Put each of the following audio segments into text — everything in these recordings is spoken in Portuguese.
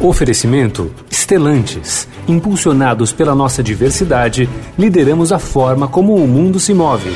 Oferecimento Estelantes. Impulsionados pela nossa diversidade, lideramos a forma como o mundo se move.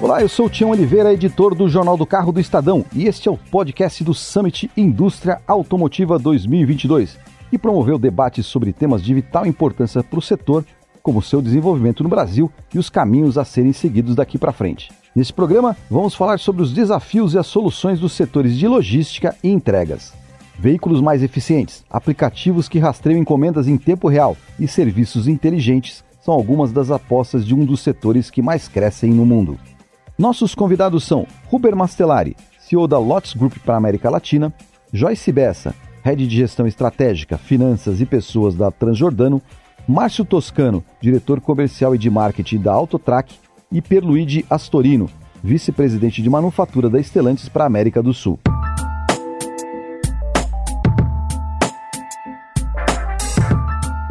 Olá, eu sou o Tião Oliveira, editor do Jornal do Carro do Estadão, e este é o podcast do Summit Indústria Automotiva 2022, que promoveu debates sobre temas de vital importância para o setor, como seu desenvolvimento no Brasil e os caminhos a serem seguidos daqui para frente. Nesse programa, vamos falar sobre os desafios e as soluções dos setores de logística e entregas. Veículos mais eficientes, aplicativos que rastreiam encomendas em tempo real e serviços inteligentes são algumas das apostas de um dos setores que mais crescem no mundo. Nossos convidados são Ruber Mastelari, CEO da Lotus Group para a América Latina, Joyce Bessa, Head de Gestão Estratégica, Finanças e Pessoas da Transjordano, Márcio Toscano, Diretor Comercial e de Marketing da Autotrack e Perluigi Astorino, Vice-Presidente de Manufatura da Estelantes para a América do Sul.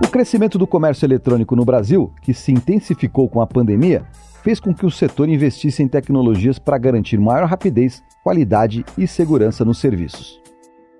O crescimento do comércio eletrônico no Brasil, que se intensificou com a pandemia, fez com que o setor investisse em tecnologias para garantir maior rapidez, qualidade e segurança nos serviços.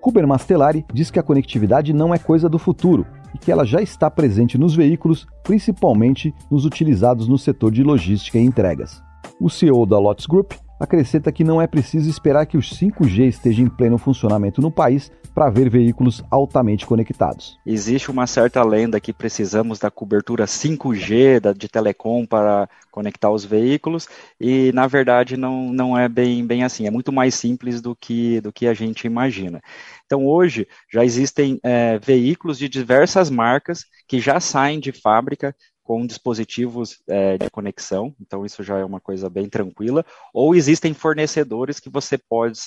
Ruber Mastelari diz que a conectividade não é coisa do futuro e que ela já está presente nos veículos, principalmente nos utilizados no setor de logística e entregas. O CEO da Lotus Group acrescenta que não é preciso esperar que os 5G estejam em pleno funcionamento no país para ver veículos altamente conectados. Existe uma certa lenda que precisamos da cobertura 5G da, de telecom para conectar os veículos e na verdade não, não é bem, bem assim, é muito mais simples do que, do que a gente imagina. Então hoje já existem é, veículos de diversas marcas que já saem de fábrica com dispositivos é, de conexão, então isso já é uma coisa bem tranquila, ou existem fornecedores que você pode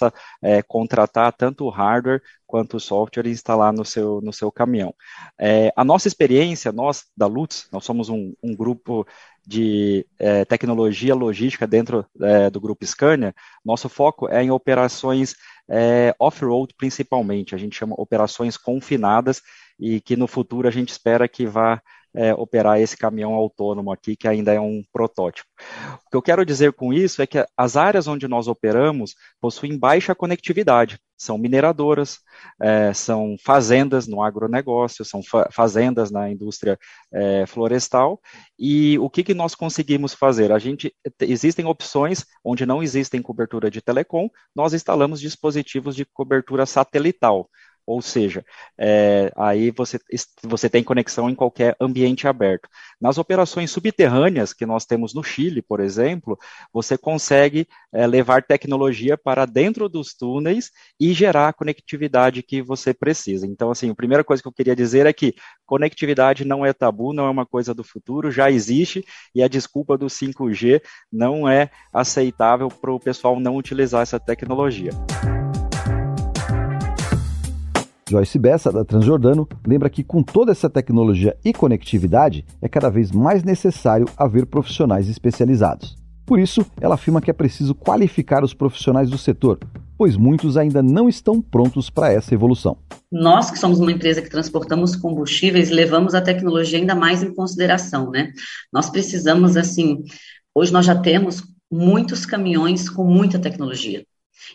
é, contratar tanto o hardware quanto o software e instalar no seu, no seu caminhão. É, a nossa experiência, nós da Lutz, nós somos um, um grupo de tecnologia logística dentro do grupo Scania, nosso foco é em operações off-road principalmente, a gente chama operações confinadas e que no futuro a gente espera que vá é, operar esse caminhão autônomo aqui, que ainda é um protótipo. O que eu quero dizer com isso é que as áreas onde nós operamos possuem baixa conectividade. São mineradoras, é, são fazendas no agronegócio, são fa fazendas na indústria é, florestal. E o que, que nós conseguimos fazer? A gente existem opções onde não existem cobertura de telecom, nós instalamos dispositivos de cobertura satelital. Ou seja, é, aí você, você tem conexão em qualquer ambiente aberto. Nas operações subterrâneas que nós temos no Chile, por exemplo, você consegue é, levar tecnologia para dentro dos túneis e gerar a conectividade que você precisa. Então, assim, a primeira coisa que eu queria dizer é que conectividade não é tabu, não é uma coisa do futuro, já existe e a desculpa do 5G não é aceitável para o pessoal não utilizar essa tecnologia. Joyce Bessa, da Transjordano, lembra que com toda essa tecnologia e conectividade, é cada vez mais necessário haver profissionais especializados. Por isso, ela afirma que é preciso qualificar os profissionais do setor, pois muitos ainda não estão prontos para essa evolução. Nós, que somos uma empresa que transportamos combustíveis, levamos a tecnologia ainda mais em consideração, né? Nós precisamos, assim, hoje nós já temos muitos caminhões com muita tecnologia.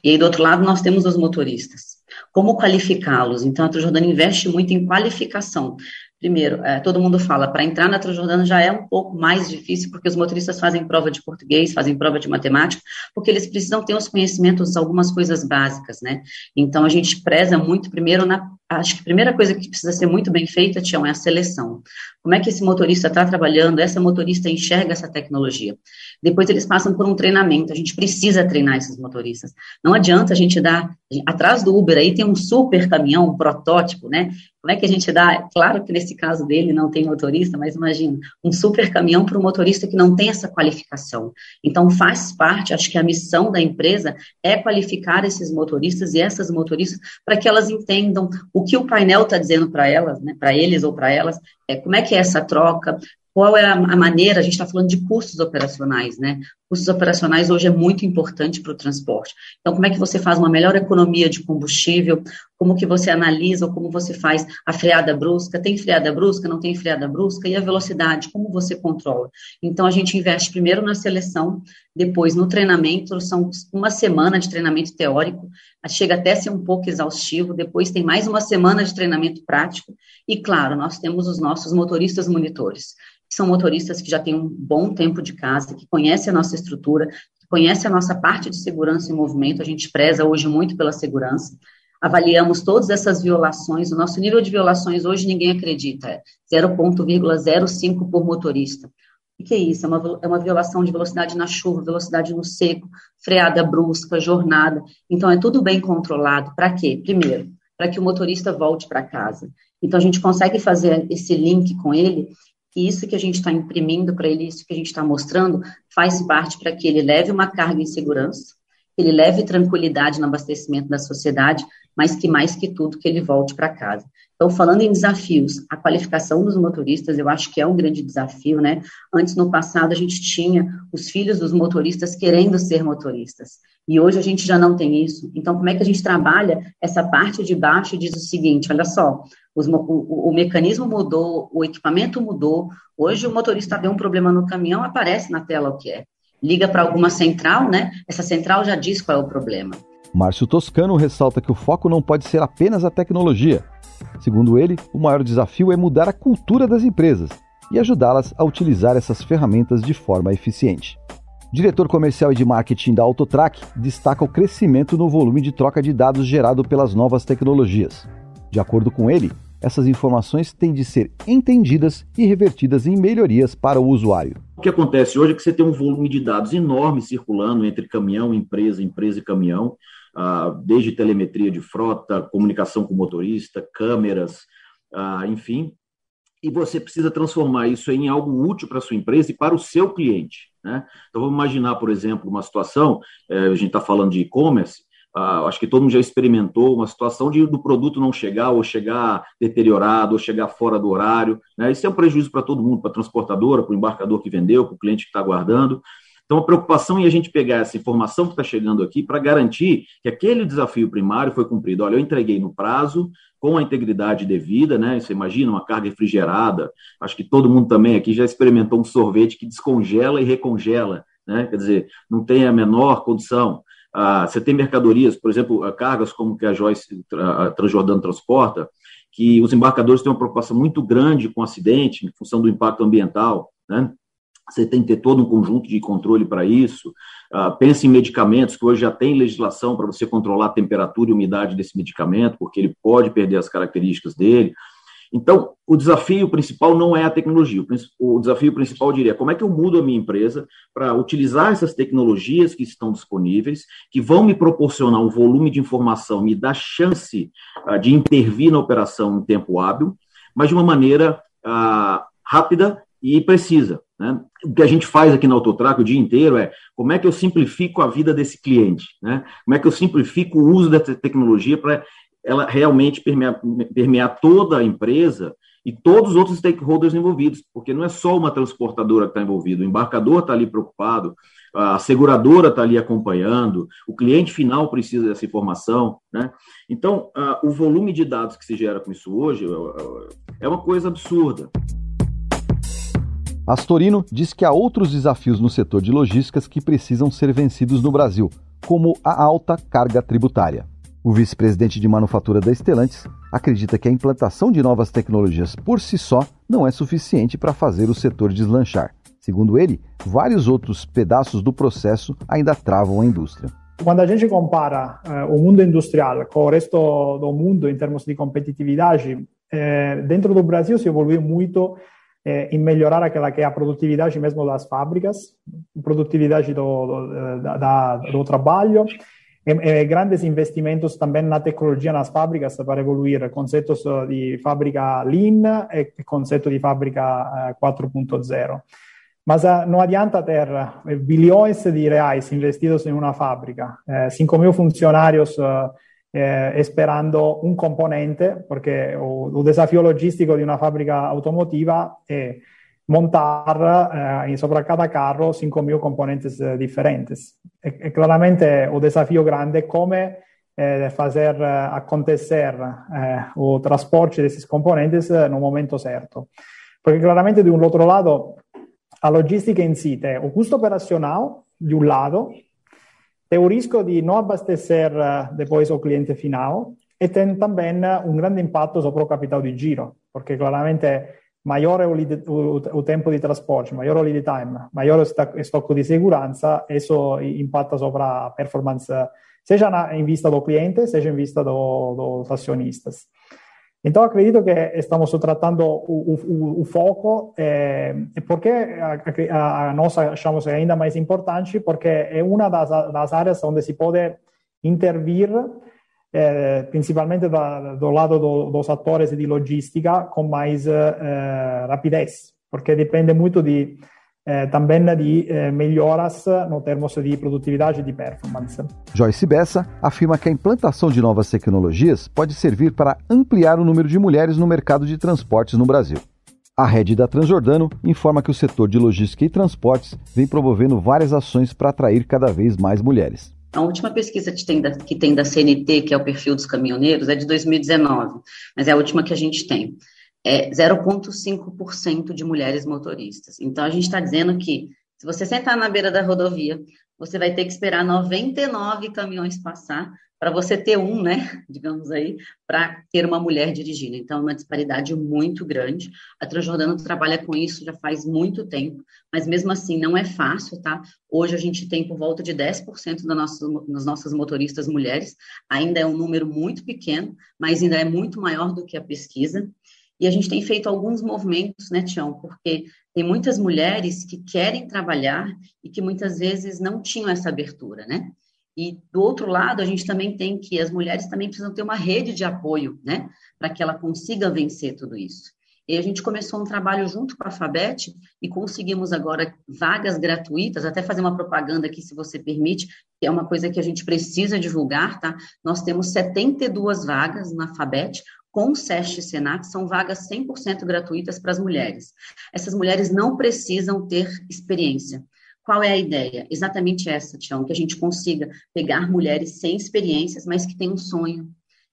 E aí, do outro lado, nós temos os motoristas. Como qualificá-los? Então, a Transjordana investe muito em qualificação. Primeiro, é, todo mundo fala, para entrar na Transjordana já é um pouco mais difícil, porque os motoristas fazem prova de português, fazem prova de matemática, porque eles precisam ter os conhecimentos, algumas coisas básicas, né? Então, a gente preza muito, primeiro, na acho que a primeira coisa que precisa ser muito bem feita, Tião, é a seleção. Como é que esse motorista está trabalhando, essa motorista enxerga essa tecnologia. Depois eles passam por um treinamento, a gente precisa treinar esses motoristas. Não adianta a gente dar, atrás do Uber aí tem um super caminhão, um protótipo, né? Como é que a gente dá? Claro que nesse caso dele não tem motorista, mas imagina, um super caminhão para um motorista que não tem essa qualificação. Então faz parte, acho que a missão da empresa é qualificar esses motoristas e essas motoristas para que elas entendam o que o painel está dizendo para elas, né, para eles ou para elas, é como é que é essa troca, qual é a maneira, a gente está falando de custos operacionais, né? Custos operacionais hoje é muito importante para o transporte. Então, como é que você faz uma melhor economia de combustível? Como que você analisa ou como você faz a freada brusca? Tem freada brusca? Não tem freada brusca? E a velocidade? Como você controla? Então, a gente investe primeiro na seleção, depois no treinamento. São uma semana de treinamento teórico, chega até a ser um pouco exaustivo. Depois tem mais uma semana de treinamento prático. E, claro, nós temos os nossos motoristas monitores são motoristas que já têm um bom tempo de casa, que conhecem a nossa estrutura, que conhecem a nossa parte de segurança e movimento. A gente preza hoje muito pela segurança. Avaliamos todas essas violações. O nosso nível de violações hoje ninguém acredita, é 0,05 por motorista. O que é isso? É uma, é uma violação de velocidade na chuva, velocidade no seco, freada brusca, jornada. Então, é tudo bem controlado. Para quê? Primeiro, para que o motorista volte para casa. Então, a gente consegue fazer esse link com ele que isso que a gente está imprimindo para ele, isso que a gente está mostrando, faz parte para que ele leve uma carga em segurança, que ele leve tranquilidade no abastecimento da sociedade, mas que mais que tudo, que ele volte para casa. Então, falando em desafios, a qualificação dos motoristas, eu acho que é um grande desafio, né? Antes, no passado, a gente tinha os filhos dos motoristas querendo ser motoristas. E hoje a gente já não tem isso. Então, como é que a gente trabalha essa parte de baixo e diz o seguinte: olha só, os, o, o, mecanismo mudou, o equipamento mudou. Hoje o motorista vê um problema no caminhão, aparece na tela o que é. Liga para alguma central, né? Essa central já diz qual é o problema. Márcio Toscano ressalta que o foco não pode ser apenas a tecnologia. Segundo ele, o maior desafio é mudar a cultura das empresas e ajudá-las a utilizar essas ferramentas de forma eficiente. Diretor comercial e de marketing da Autotrack destaca o crescimento no volume de troca de dados gerado pelas novas tecnologias. De acordo com ele, essas informações têm de ser entendidas e revertidas em melhorias para o usuário. O que acontece hoje é que você tem um volume de dados enorme circulando entre caminhão, empresa, empresa e caminhão, ah, desde telemetria de frota, comunicação com motorista, câmeras, ah, enfim, e você precisa transformar isso em algo útil para a sua empresa e para o seu cliente. Né? Então, vamos imaginar, por exemplo, uma situação, eh, a gente está falando de e-commerce, ah, acho que todo mundo já experimentou uma situação de do produto não chegar, ou chegar deteriorado, ou chegar fora do horário. Né? Isso é um prejuízo para todo mundo, para a transportadora, para o embarcador que vendeu, para o cliente que está aguardando. Então, a preocupação em a gente pegar essa informação que está chegando aqui para garantir que aquele desafio primário foi cumprido. Olha, eu entreguei no prazo, com a integridade devida, né? Você imagina uma carga refrigerada. Acho que todo mundo também aqui já experimentou um sorvete que descongela e recongela, né? Quer dizer, não tem a menor condição. Ah, você tem mercadorias, por exemplo, ah, cargas como que a Joyce a Transjordano transporta, que os embarcadores têm uma preocupação muito grande com acidente, em função do impacto ambiental, né? Você tem que ter todo um conjunto de controle para isso. Uh, pense em medicamentos, que hoje já tem legislação para você controlar a temperatura e umidade desse medicamento, porque ele pode perder as características dele. Então, o desafio principal não é a tecnologia. O desafio principal, eu diria, como é que eu mudo a minha empresa para utilizar essas tecnologias que estão disponíveis, que vão me proporcionar um volume de informação, me dar chance uh, de intervir na operação em tempo hábil, mas de uma maneira uh, rápida e precisa. Né? O que a gente faz aqui na Autotrack o dia inteiro é como é que eu simplifico a vida desse cliente, né? como é que eu simplifico o uso dessa tecnologia para ela realmente permear, permear toda a empresa e todos os outros stakeholders envolvidos, porque não é só uma transportadora que está envolvida, o embarcador está ali preocupado, a seguradora está ali acompanhando, o cliente final precisa dessa informação, né? Então, o volume de dados que se gera com isso hoje é uma coisa absurda. Astorino diz que há outros desafios no setor de logísticas que precisam ser vencidos no Brasil, como a alta carga tributária. O vice-presidente de manufatura da Estelantes acredita que a implantação de novas tecnologias por si só não é suficiente para fazer o setor deslanchar. Segundo ele, vários outros pedaços do processo ainda travam a indústria. Quando a gente compara eh, o mundo industrial com o resto do mundo em termos de competitividade, eh, dentro do Brasil se evoluiu muito eh, em melhorar aquela que é a produtividade mesmo das fábricas, produtividade do, do, da, do trabalho, e grandes investimentos também na tecnologia nas fábricas para evoluir conceitos de fábrica Lean e conceito de fábrica 4.0. Mas não adianta ter bilhões de reais investidos em uma fábrica, eh, 5 mil funcionários eh, esperando um componente, o, o desafio logístico de uma fábrica automotiva é montar eh, sobre cada carro 5.000 componentes eh, diferentes. E, e, claramente o desafio grande é como eh, fazer acontecer o transporte desses componentes no momento certo. Porque claramente, de um outro lado, a logística em si tem o custo operacional, de um lado, tem o risco de não abastecer depois o cliente final, e tem também um grande impacto sobre o capital de giro, porque claramente o, o, tempo di trasporto, maggior o lead time, maior o stocco di sicurezza, isso impacta sopra performance, seja in vista do cliente, seja in vista do, dos acionistas. Então, acredito que estamos tratando o, o, o foco, eh, porque a, a, nós achamos ainda mais importante, porque é uma das, das áreas onde se pode intervir eh, principalmente da, do lado do, dos atores de logística com mais eh, rapidez, porque depende muito de eh, também de eh, melhoras no termos de produtividade e de performance. Joyce Bessa afirma que a implantação de novas tecnologias pode servir para ampliar o número de mulheres no mercado de transportes no Brasil. A rede da Transjordano informa que o setor de logística e transportes vem promovendo várias ações para atrair cada vez mais mulheres. A última pesquisa que tem, da, que tem da CNT, que é o perfil dos caminhoneiros, é de 2019, mas é a última que a gente tem. É 0,5% de mulheres motoristas. Então, a gente está dizendo que se você sentar na beira da rodovia, você vai ter que esperar 99 caminhões passar para você ter um, né, digamos aí, para ter uma mulher dirigindo. Então, é uma disparidade muito grande. A Transjordano trabalha com isso já faz muito tempo, mas mesmo assim não é fácil, tá? Hoje a gente tem por volta de 10% da nossa, das nossas motoristas mulheres, ainda é um número muito pequeno, mas ainda é muito maior do que a pesquisa. E a gente tem feito alguns movimentos, né, Tião? Porque tem muitas mulheres que querem trabalhar e que muitas vezes não tinham essa abertura, né? E do outro lado, a gente também tem que as mulheres também precisam ter uma rede de apoio, né, para que ela consiga vencer tudo isso. E a gente começou um trabalho junto com a Fabet e conseguimos agora vagas gratuitas, até fazer uma propaganda aqui, se você permite, que é uma coisa que a gente precisa divulgar, tá? Nós temos 72 vagas na Fabet, com o SEST e Senat, são vagas 100% gratuitas para as mulheres. Essas mulheres não precisam ter experiência. Qual é a ideia? Exatamente essa, Tião, que a gente consiga pegar mulheres sem experiências, mas que têm um sonho,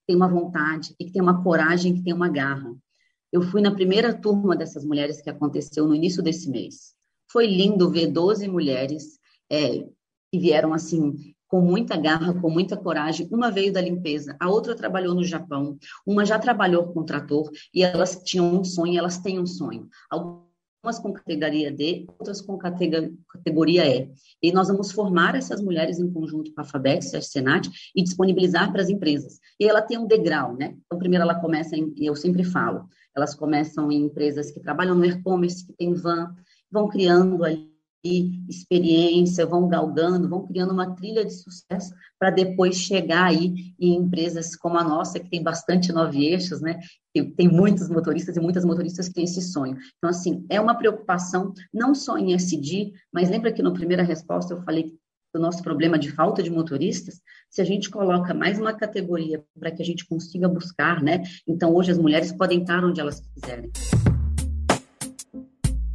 têm uma vontade, e que têm uma coragem, que têm uma garra. Eu fui na primeira turma dessas mulheres que aconteceu no início desse mês. Foi lindo ver 12 mulheres é, que vieram assim com muita garra, com muita coragem. Uma veio da limpeza, a outra trabalhou no Japão, uma já trabalhou com trator e elas tinham um sonho, elas têm um sonho umas com categoria D, outras com categoria E. E nós vamos formar essas mulheres em conjunto com a FABEX a Senat e disponibilizar para as empresas. E ela tem um degrau, né? Então, primeiro ela começa, em, eu sempre falo, elas começam em empresas que trabalham no e-commerce, que tem van, vão criando ali experiência, vão galgando, vão criando uma trilha de sucesso para depois chegar aí em empresas como a nossa, que tem bastante nove eixos, né? Tem muitos motoristas e muitas motoristas que têm esse sonho. Então, assim, é uma preocupação não só em SD, mas lembra que na primeira resposta eu falei do nosso problema de falta de motoristas, se a gente coloca mais uma categoria para que a gente consiga buscar, né? Então, hoje as mulheres podem estar onde elas quiserem.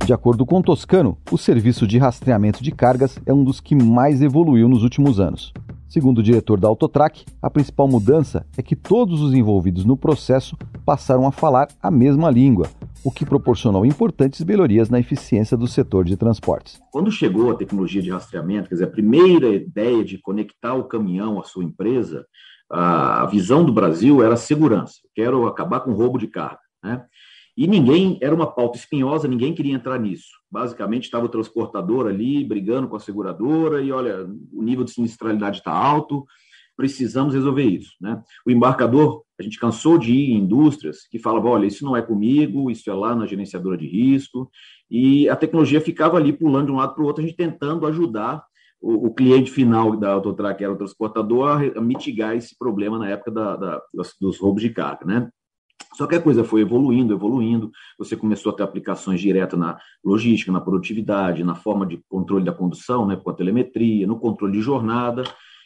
De acordo com Toscano, o serviço de rastreamento de cargas é um dos que mais evoluiu nos últimos anos. Segundo o diretor da Autotrack, a principal mudança é que todos os envolvidos no processo passaram a falar a mesma língua, o que proporcionou importantes melhorias na eficiência do setor de transportes. Quando chegou a tecnologia de rastreamento, quer dizer, a primeira ideia de conectar o caminhão à sua empresa, a visão do Brasil era segurança. Quero acabar com o roubo de carga. Né? E ninguém, era uma pauta espinhosa, ninguém queria entrar nisso. Basicamente, estava o transportador ali brigando com a seguradora e, olha, o nível de sinistralidade está alto, precisamos resolver isso. Né? O embarcador, a gente cansou de ir em indústrias que falavam, olha, isso não é comigo, isso é lá na gerenciadora de risco, e a tecnologia ficava ali pulando de um lado para o outro, a gente tentando ajudar o, o, cliente final da Autotrack, que era o transportador, a, mitigar esse problema na época da, da, dos, dos roubos de carga. Né? Só que a coisa foi evoluindo, evoluindo. Você começou a ter aplicações diretas na logística, na produtividade, na forma de controle da condução, né, com a telemetria, no controle de jornada.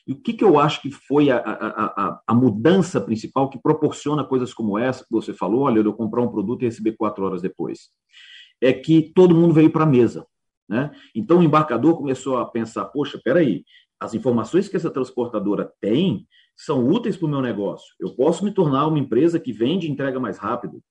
E o que, que eu acho que foi a, a, a, a, mudança principal que proporciona coisas como essa que você falou? Olha, eu comprar um produto e receber quatro horas depois. é que todo mundo veio para a mesa. Né? Então o embarcador começou a pensar: poxa, peraí, as informações que essa transportadora tem são úteis para o meu negócio. Eu posso me tornar uma empresa que vende e entrega mais rápido.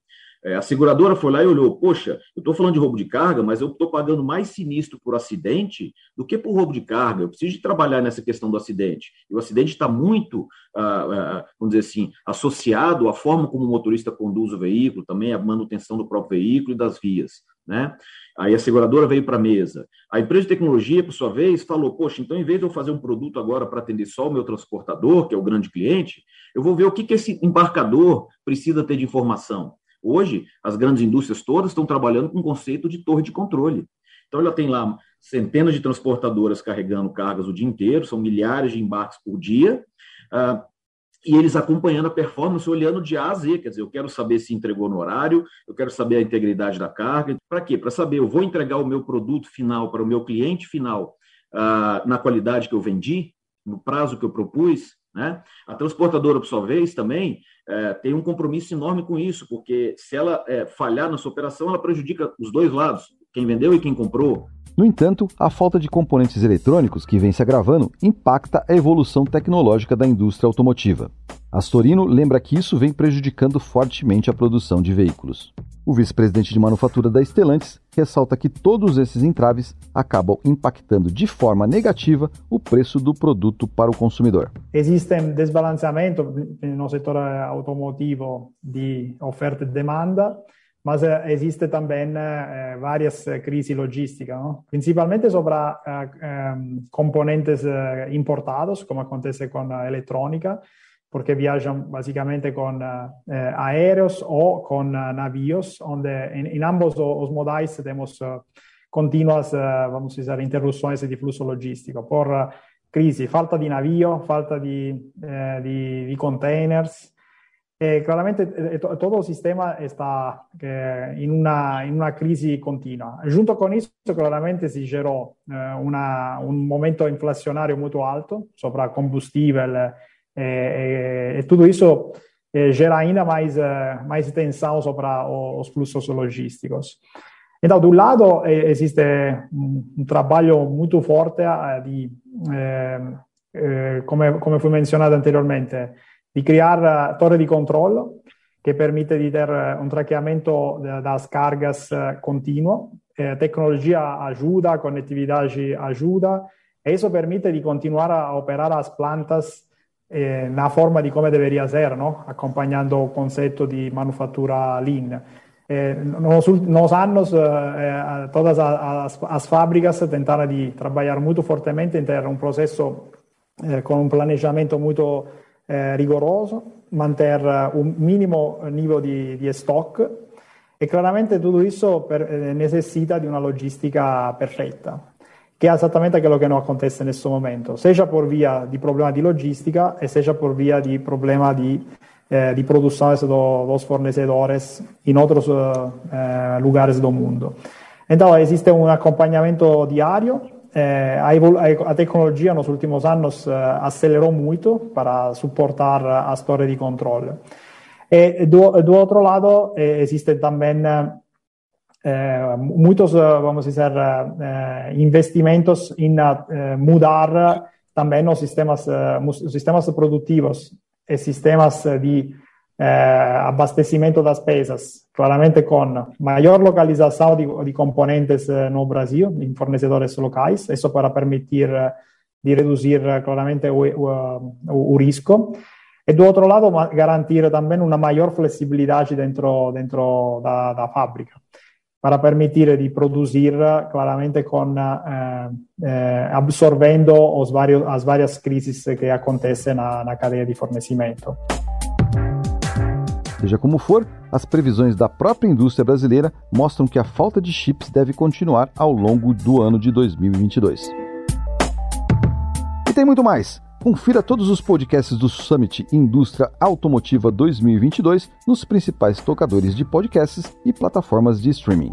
É, a seguradora foi lá e olhou: poxa, eu estou falando de roubo de carga, mas eu estou pagando mais sinistro por acidente do que por roubo de carga. Eu preciso de trabalhar nessa questão do acidente. E o acidente está muito, ah, ah, vamos dizer assim, associado à forma como o motorista conduz o veículo, também à manutenção do próprio veículo e das vias. Né? Aí a seguradora veio para a mesa. A empresa de tecnologia, por sua vez, falou: Poxa, então em vez de eu fazer um produto agora para atender só o meu transportador, que é o grande cliente, eu vou ver o que, que esse embarcador precisa ter de informação. Hoje, as grandes indústrias todas estão trabalhando com o conceito de torre de controle. Então, ela tem lá centenas de transportadoras carregando cargas o dia inteiro, são milhares de embarques por dia, uh, e eles acompanhando a performance, olhando de A a Z. Quer dizer, eu quero saber se entregou no horário, eu quero saber a integridade da carga. Para quê? Para saber, eu vou entregar o meu produto final para o meu cliente final uh, na qualidade que eu vendi, no prazo que eu propus, né? A transportadora, por sua vez, também é, tem um compromisso enorme com isso, porque se ela é, falhar na sua operação, ela prejudica os dois lados, quem vendeu e quem comprou. No entanto, a falta de componentes eletrônicos, que vem se agravando, impacta a evolução tecnológica da indústria automotiva. Astorino lembra que isso vem prejudicando fortemente a produção de veículos. O vice-presidente de manufatura da Stellantis ressalta que todos esses entraves acabam impactando de forma negativa o preço do produto para o consumidor. Existe um desbalanceamento no setor automotivo de oferta e demanda, mas existe também eh, várias crises logísticas, principalmente sobre eh, componentes eh, importados, como acontece com a eletrônica, porque viajan básicamente con eh, aéreos o con uh, navíos, donde en, en, ambos los modais tenemos uh, continuas, vamos a decir, interrupciones de flujo logístico por crisi, falta di navío, falta di, eh, di, di containers. Eh, claramente eh, todo el sistema está en una, en, una, crisi continua. Junto con eso, claramente si generó una, un momento inflacionario muy alto sobre combustible, é, tudo isso é, gera ainda mais, mais tensão sobre os fluxos logísticos. Então, do lado, existe um, um trabalho muito forte de, como, como foi mencionado anteriormente, de criar torre de controle que permite de ter um traqueamento das cargas contínuo. A tecnologia ajuda, a conectividade ajuda, e isso permite de continuar a operar as plantas eh, na forma di come deveria ser, ¿no? acompanhando o conceito de manufatura lean. Eh, nos, nos anos, eh, todas as, as fábricas tentaram de trabalhar muito fortemente em ter um processo eh, com um planejamento muito eh, rigoroso, manter un mínimo nível di, di stock e chiaramente tutto questo per, eh, necessita di una logistica perfetta che è esattamente quello che non acontece in questo momento, sia per via di problema di logistica e sia per via di problema di, eh, di produzione dos fornecedores in altri eh, lugares del mondo. Então, existe un accompagnamento diario, eh, a, a, tecnologia nos últimos anos eh, acelerou muito para suportar as torres de controle. E do, do outro lado, eh, existe também eh, muchos, vamos a decir, eh, investimentos en eh, mudar también los sistemas, sistemas productivos y sistemas de abastecimiento de las pesas, claramente con mayor localización de, de componentes en el Brasil, en fornecedores locales, eso para permitir de reducir claramente el riesgo. Y de otro lado, garantir también una mayor flexibilidad dentro, dentro de la fábrica para permitir di produrre claramente con, eh, eh, absorvendo os varios, as várias crises que acontecem na, na cadeia de fornecimento. Seja como for, as previsões da própria indústria brasileira mostram que a falta de chips deve continuar ao longo do ano de 2022. E tem muito mais! Confira todos os podcasts do Summit Indústria Automotiva 2022 nos principais tocadores de podcasts e plataformas de streaming.